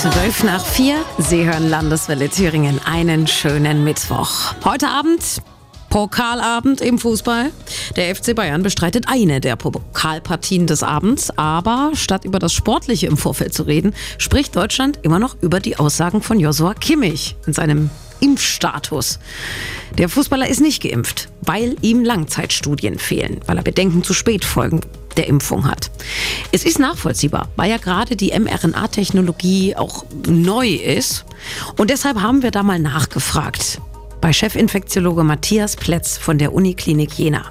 12 nach 4. Sie hören Landeswelle Thüringen. Einen schönen Mittwoch. Heute Abend Pokalabend im Fußball. Der FC Bayern bestreitet eine der Pokalpartien des Abends, aber statt über das Sportliche im Vorfeld zu reden, spricht Deutschland immer noch über die Aussagen von Joshua Kimmich in seinem Impfstatus. Der Fußballer ist nicht geimpft, weil ihm Langzeitstudien fehlen, weil er Bedenken zu Spätfolgen der Impfung hat. Es ist nachvollziehbar, weil ja gerade die mRNA-Technologie auch neu ist. Und deshalb haben wir da mal nachgefragt bei Chefinfektiologe Matthias Plätz von der Uniklinik Jena.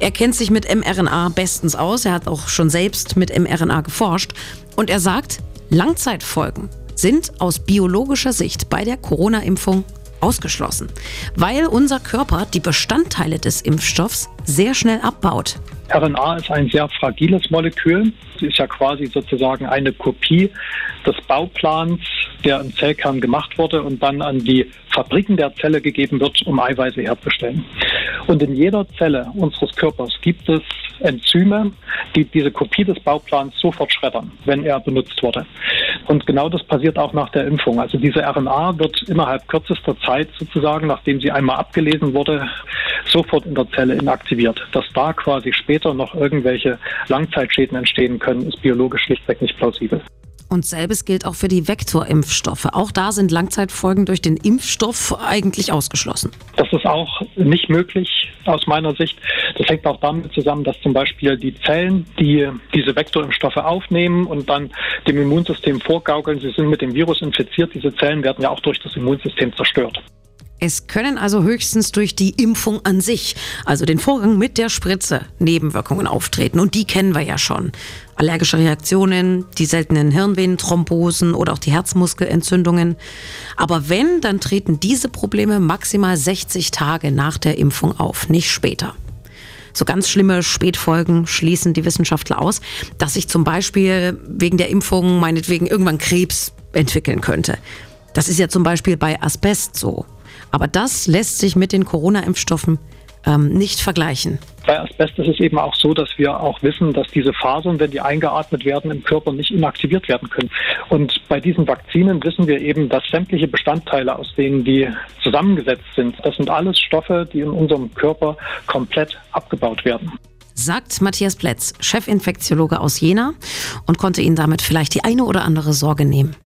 Er kennt sich mit mRNA bestens aus, er hat auch schon selbst mit mRNA geforscht und er sagt, Langzeitfolgen sind aus biologischer Sicht bei der Corona-Impfung ausgeschlossen, weil unser Körper die Bestandteile des Impfstoffs sehr schnell abbaut. RNA ist ein sehr fragiles Molekül. Sie ist ja quasi sozusagen eine Kopie des Bauplans, der im Zellkern gemacht wurde und dann an die Fabriken der Zelle gegeben wird, um Eiweiße herzustellen. Und in jeder Zelle unseres Körpers gibt es Enzyme, die diese Kopie des Bauplans sofort schreddern, wenn er benutzt wurde. Und genau das passiert auch nach der Impfung. Also diese RNA wird innerhalb kürzester Zeit sozusagen, nachdem sie einmal abgelesen wurde, sofort in der Zelle inaktiviert. Dass da quasi später noch irgendwelche Langzeitschäden entstehen können, ist biologisch schlichtweg nicht plausibel. Und selbes gilt auch für die Vektorimpfstoffe. Auch da sind Langzeitfolgen durch den Impfstoff eigentlich ausgeschlossen. Das ist auch nicht möglich aus meiner Sicht. Das hängt auch damit zusammen, dass zum Beispiel die Zellen, die diese Vektorimpfstoffe aufnehmen und dann dem Immunsystem vorgaukeln, sie sind mit dem Virus infiziert, diese Zellen werden ja auch durch das Immunsystem zerstört. Es können also höchstens durch die Impfung an sich, also den Vorgang mit der Spritze, Nebenwirkungen auftreten. Und die kennen wir ja schon. Allergische Reaktionen, die seltenen Hirnvenenthrombosen oder auch die Herzmuskelentzündungen. Aber wenn, dann treten diese Probleme maximal 60 Tage nach der Impfung auf, nicht später. So ganz schlimme Spätfolgen schließen die Wissenschaftler aus, dass sich zum Beispiel wegen der Impfung meinetwegen irgendwann Krebs entwickeln könnte. Das ist ja zum Beispiel bei Asbest so. Aber das lässt sich mit den Corona-Impfstoffen ähm, nicht vergleichen. Bei Asbest ist es eben auch so, dass wir auch wissen, dass diese Fasern, wenn die eingeatmet werden, im Körper nicht inaktiviert werden können. Und bei diesen Vakzinen wissen wir eben, dass sämtliche Bestandteile, aus denen die zusammengesetzt sind, das sind alles Stoffe, die in unserem Körper komplett abgebaut werden sagt Matthias Plätz, Chefinfektiologe aus Jena und konnte Ihnen damit vielleicht die eine oder andere Sorge nehmen.